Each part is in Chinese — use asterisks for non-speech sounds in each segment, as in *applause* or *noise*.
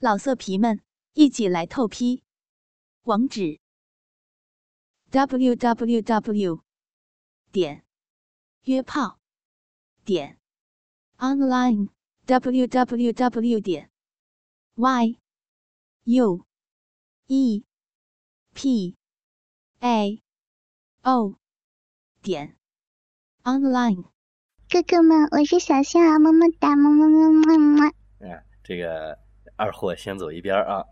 老色皮们，一起来透批！网址：w w w 点约炮点 online w w w 点 y u e p a o 点 online。哥哥们，我是小象啊，么么哒，么么么么么。哎，这个二货先走一边啊。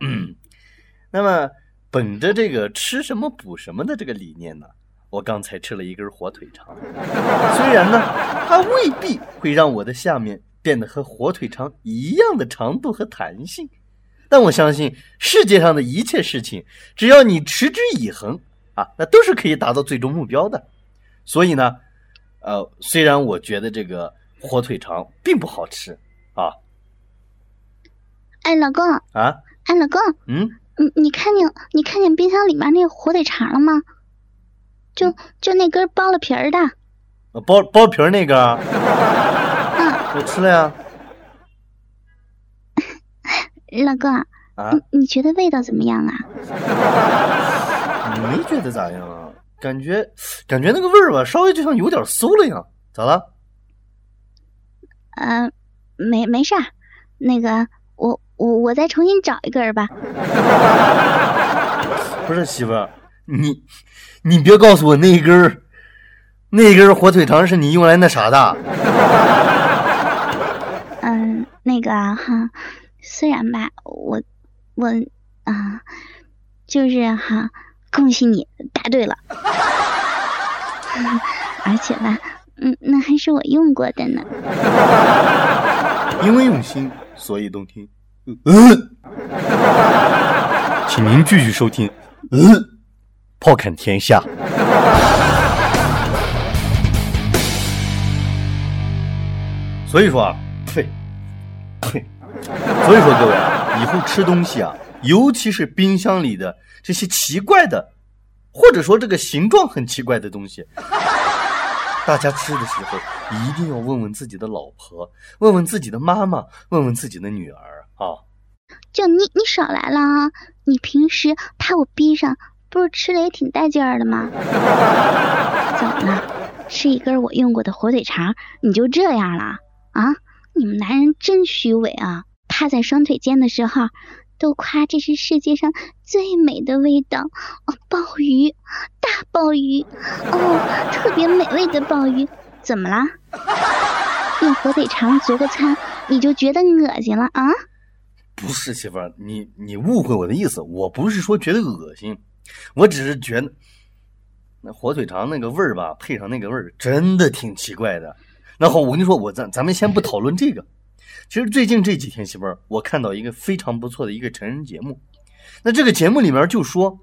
*clears throat* 那么，本着这个吃什么补什么的这个理念呢，我刚才吃了一根火腿肠。虽然呢，它未必会让我的下面变得和火腿肠一样的长度和弹性，但我相信世界上的一切事情，只要你持之以恒啊，那都是可以达到最终目标的。所以呢。呃，虽然我觉得这个火腿肠并不好吃啊。哎，老公啊！哎，老公，嗯，你你看见你看见冰箱里面那个火腿肠了吗？就就那根剥了皮儿的。剥剥皮儿那个？嗯，*laughs* 我吃了呀。*laughs* 老公啊，你觉得味道怎么样啊？*laughs* 没觉得咋样啊。感觉感觉那个味儿吧，稍微就像有点馊了样，咋了？嗯，没没事儿，那个我我我再重新找一根吧。*laughs* 不是媳妇儿，你你别告诉我那一根那根火腿肠是你用来那啥的。嗯，那个哈，虽然吧，我我啊，就是哈。恭喜你答对了，*laughs* 而且吧，嗯，那还是我用过的呢。*laughs* 因为用心，所以动听。嗯，*laughs* 请您继续收听。嗯，炮侃天下。所以说啊，呸呸，所以说各位啊，以后吃东西啊，尤其是冰箱里的。这些奇怪的，或者说这个形状很奇怪的东西，大家吃的时候一定要问问自己的老婆，问问自己的妈妈，问问自己的女儿哦！就你，你少来了啊！你平时拍我逼上，不是吃的也挺带劲儿的吗？*laughs* 怎么了？吃一根我用过的火腿肠，你就这样了啊？你们男人真虚伪啊！趴在双腿间的时候。都夸这是世界上最美的味道哦，鲍鱼，大鲍鱼哦，特别美味的鲍鱼，怎么了？*laughs* 用火腿肠做个餐，你就觉得恶心了啊？不是媳妇儿，你你误会我的意思，我不是说觉得恶心，我只是觉得那火腿肠那个味儿吧，配上那个味儿，真的挺奇怪的。那好，我跟你说，我咱咱们先不讨论这个。其实最近这几天，媳妇儿，我看到一个非常不错的一个成人节目。那这个节目里面就说，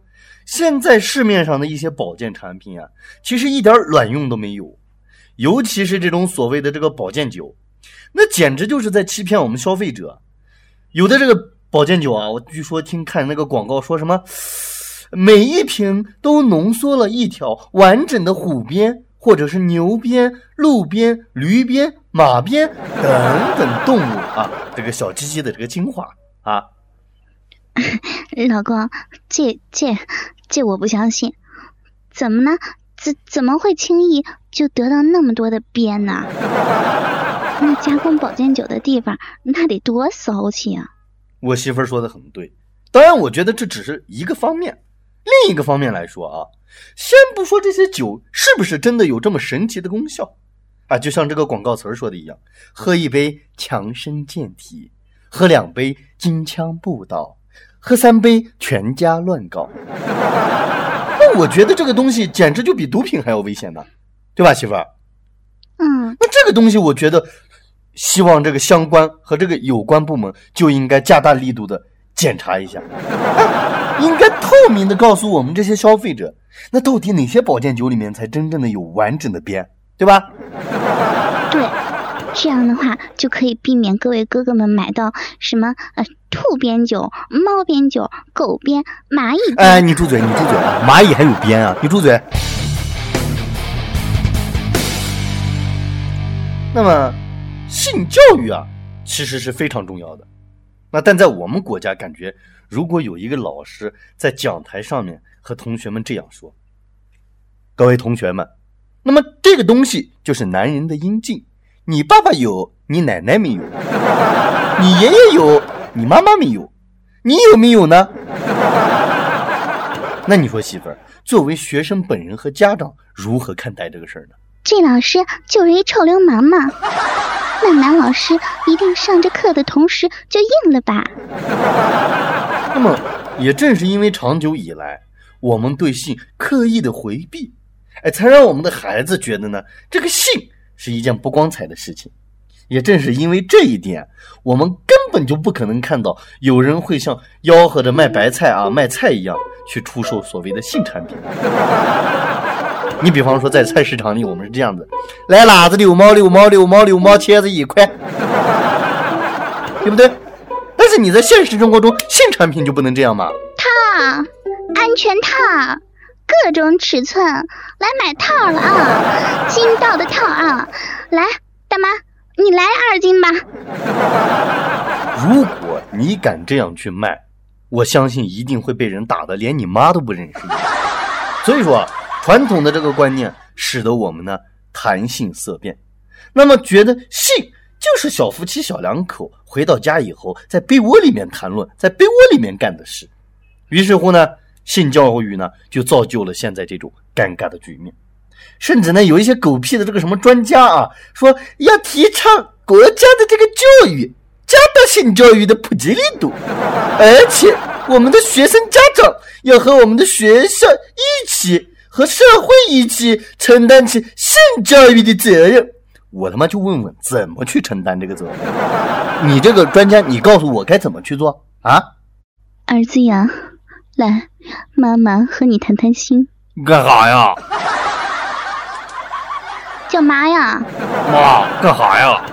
现在市面上的一些保健产品啊，其实一点卵用都没有。尤其是这种所谓的这个保健酒，那简直就是在欺骗我们消费者。有的这个保健酒啊，我据说听看那个广告说什么，每一瓶都浓缩了一条完整的虎鞭。或者是牛鞭、鹿鞭、驴鞭、马鞭等等动物啊，这个小鸡鸡的这个精华啊，老公，这这这我不相信，怎么呢？怎怎么会轻易就得到那么多的鞭呢？那加工保健酒的地方那得多骚气啊！我媳妇儿说的很对，当然我觉得这只是一个方面，另一个方面来说啊。先不说这些酒是不是真的有这么神奇的功效，啊，就像这个广告词儿说的一样，喝一杯强身健体，喝两杯金枪不倒，喝三杯全家乱搞。那我觉得这个东西简直就比毒品还要危险呢，对吧，媳妇儿？嗯。那这个东西，我觉得希望这个相关和这个有关部门就应该加大力度的检查一下，*laughs* 应该透明的告诉我们这些消费者。那到底哪些保健酒里面才真正的有完整的边，对吧？对，这样的话就可以避免各位哥哥们买到什么呃兔鞭酒、猫鞭酒、狗鞭、蚂蚁。哎，你住嘴！你住嘴！蚂蚁还有鞭啊？你住嘴！那么，性教育啊，其实是非常重要的。那但在我们国家，感觉如果有一个老师在讲台上面和同学们这样说：“各位同学们，那么这个东西就是男人的阴茎，你爸爸有，你奶奶没有；你爷爷有，你妈妈没有，你有没有呢？” *laughs* 那你说，媳妇儿，作为学生本人和家长，如何看待这个事儿呢？这老师就是一臭流氓嘛！那男老师一定上着课的同时就硬了吧？那么，也正是因为长久以来我们对性刻意的回避，哎，才让我们的孩子觉得呢，这个性是一件不光彩的事情。也正是因为这一点，我们根本就不可能看到有人会像吆喝着卖白菜啊、卖菜一样去出售所谓的性产品。你比方说，在菜市场里，我们是这样子：来辣子六毛六毛六毛六毛，茄子一块，*laughs* 对不对？但是你在现实生活中，性产品就不能这样吗？套，安全套，各种尺寸，来买套了啊！金到的套啊！来，大妈，你来二斤吧。如果你敢这样去卖，我相信一定会被人打的连你妈都不认识。所以说。传统的这个观念使得我们呢谈性色变，那么觉得性就是小夫妻小两口回到家以后在被窝里面谈论，在被窝里面干的事。于是乎呢，性教育呢就造就了现在这种尴尬的局面。甚至呢，有一些狗屁的这个什么专家啊，说要提倡国家的这个教育，加大性教育的普及力度，而且我们的学生家长要和我们的学校一起。和社会一起承担起性教育的责任，我他妈就问问怎么去承担这个责任？你这个专家，你告诉我该怎么去做啊？儿子呀，来，妈妈和你谈谈心。干啥呀？叫妈呀！妈，干啥呀？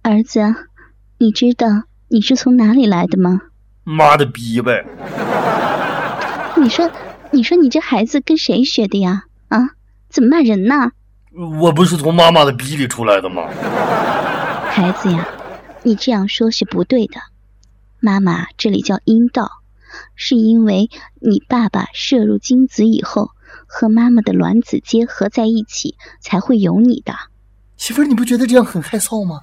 儿子，你知道你是从哪里来的吗？妈的逼呗！你说。你说你这孩子跟谁学的呀？啊，怎么骂人呢？我不是从妈妈的逼里出来的吗？孩子呀，你这样说是不对的。妈妈这里叫阴道，是因为你爸爸摄入精子以后和妈妈的卵子结合在一起，才会有你的。媳妇儿，你不觉得这样很害臊吗？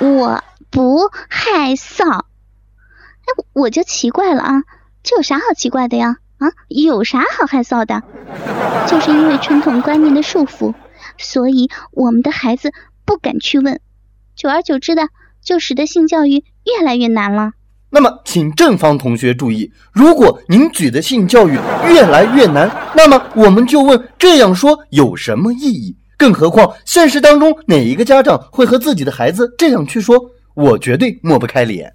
我不害臊。哎，我就奇怪了啊。这有啥好奇怪的呀？啊，有啥好害臊的？就是因为传统观念的束缚，所以我们的孩子不敢去问，久而久之的，就使得性教育越来越难了。那么，请正方同学注意，如果您举的性教育越来越难，那么我们就问：这样说有什么意义？更何况，现实当中哪一个家长会和自己的孩子这样去说？我绝对抹不开脸。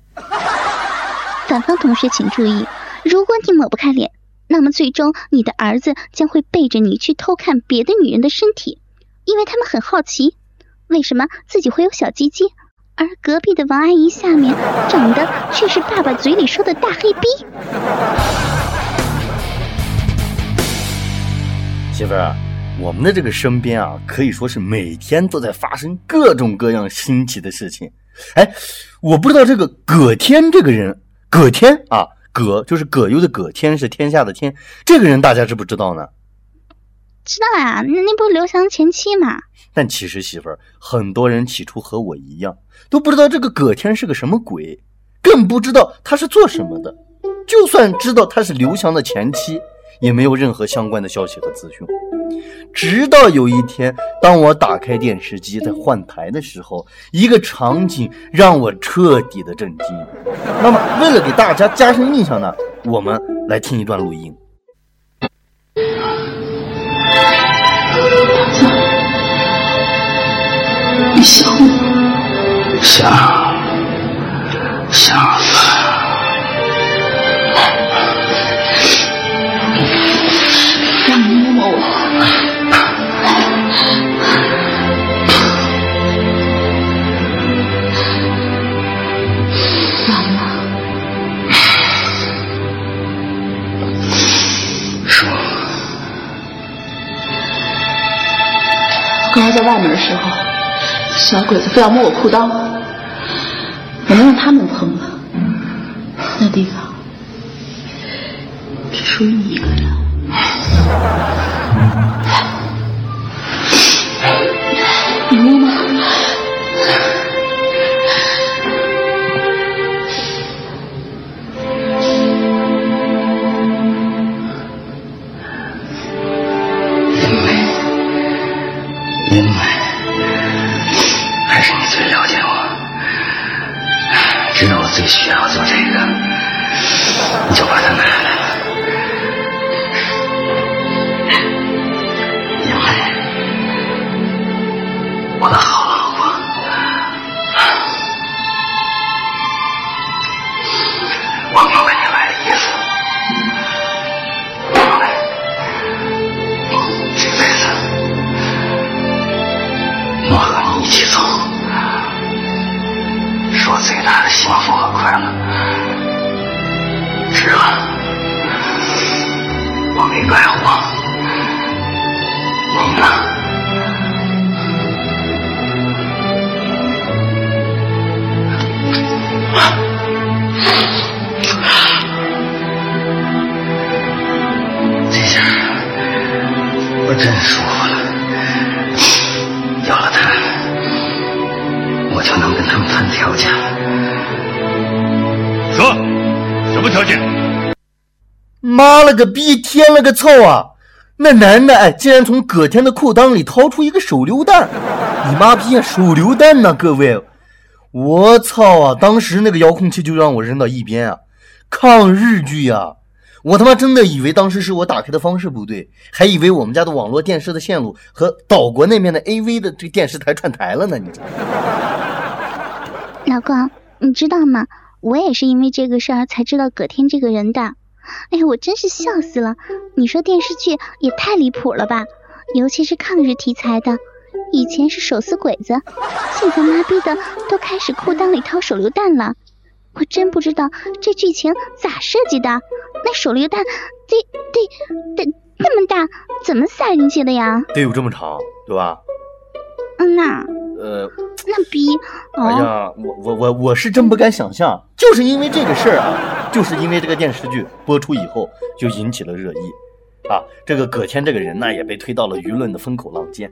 反方同学请注意。如果你抹不开脸，那么最终你的儿子将会背着你去偷看别的女人的身体，因为他们很好奇，为什么自己会有小鸡鸡，而隔壁的王阿姨下面长的却是爸爸嘴里说的大黑逼。媳妇儿，我们的这个身边啊，可以说是每天都在发生各种各样新奇的事情。哎，我不知道这个葛天这个人，葛天啊。葛就是葛优的葛，天是天下的天。这个人大家知不知道呢？知道啊，那那不是刘翔前妻吗？但其实媳妇儿，很多人起初和我一样，都不知道这个葛天是个什么鬼，更不知道他是做什么的。就算知道他是刘翔的前妻。也没有任何相关的消息和资讯，直到有一天，当我打开电视机在换台的时候，一个场景让我彻底的震惊。那么，为了给大家加深印象呢，我们来听一段录音。你想我？想，想。在外面的时候，小鬼子非要摸我裤裆，我能让他们碰吗？那地方只属于你一个人。你摸吗？舒服了。有了它，我就能跟他们谈条件了。说，什么条件？妈了个逼，天了个操啊！那男的哎，竟然从葛天的裤裆里掏出一个手榴弹！你妈逼啊，手榴弹呢？各位，我操啊！当时那个遥控器就让我扔到一边啊！抗日剧啊！我他妈真的以为当时是我打开的方式不对，还以为我们家的网络电视的线路和岛国那边的 AV 的这电视台串台了呢！你知道？*laughs* 老公，你知道吗？我也是因为这个事儿才知道葛天这个人的。哎呀，我真是笑死了！你说电视剧也太离谱了吧？尤其是抗日题材的，以前是手撕鬼子，现在妈逼的都开始裤裆里掏手榴弹了。我真不知道这剧情咋设计的，那手榴弹得得得那么大，怎么塞进去的呀？得有这么长，对吧？嗯呐，呃，那逼哦，哎呀，我我我我是真不敢想象，就是因为这个事儿啊，就是因为这个电视剧播出以后就引起了热议，啊，这个葛天这个人呢也被推到了舆论的风口浪尖。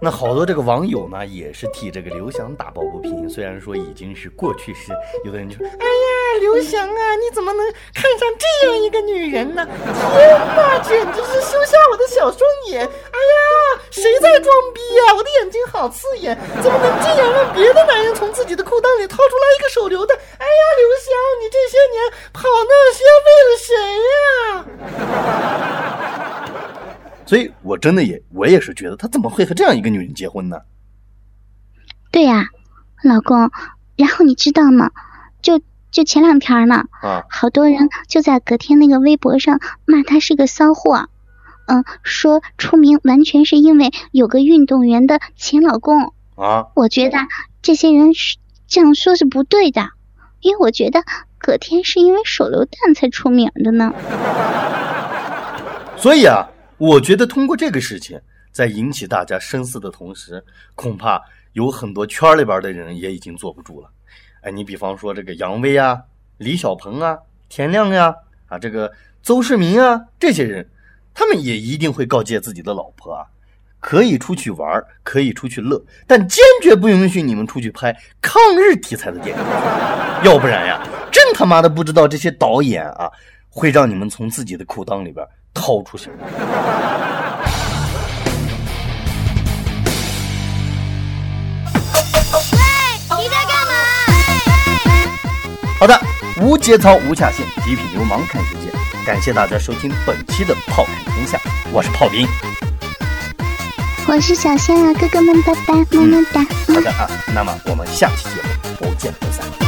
那好多这个网友呢也是替这个刘翔打抱不平，虽然说已经是过去式，有的人就说：“哎呀，刘翔啊，你怎么能看上这样一个女人呢？天哪，简直是羞瞎我的小双眼！哎呀，谁在装逼呀、我的眼睛好刺眼，怎么能这样让别的男人从自己的裤裆里掏出来一个手榴弹？哎呀，刘翔，你这些年跑那些为了谁呀、*laughs* 所以，我真的也，我也是觉得他怎么会和这样一个女人结婚呢？对呀、老公。然后你知道吗？就就前两天呢，啊，好多人就在隔天那个微博上骂他是个骚货，嗯，说出名完全是因为有个运动员的前老公。啊，我觉得这些人是这样说是不对的，因为我觉得葛天是因为手榴弹才出名的呢。*laughs* 所以啊，我觉得通过这个事情，在引起大家深思的同时，恐怕有很多圈里边的人也已经坐不住了。哎，你比方说这个杨威啊、李小鹏啊、田亮呀、啊，这个邹市明啊，这些人，他们也一定会告诫自己的老婆啊，可以出去玩，可以出去乐，但坚决不允许你们出去拍抗日题材的电影，要不然呀，真他妈的不知道这些导演啊，会让你们从自己的裤裆里边掏出去。喂。你在干嘛？好的，无节操、无下限，极品流氓看世界。感谢大家收听本期的《炮看天下》，我是炮兵。我是小仙儿，哥哥们拜拜，么么哒。好的啊，那么我们下期节目不见不散。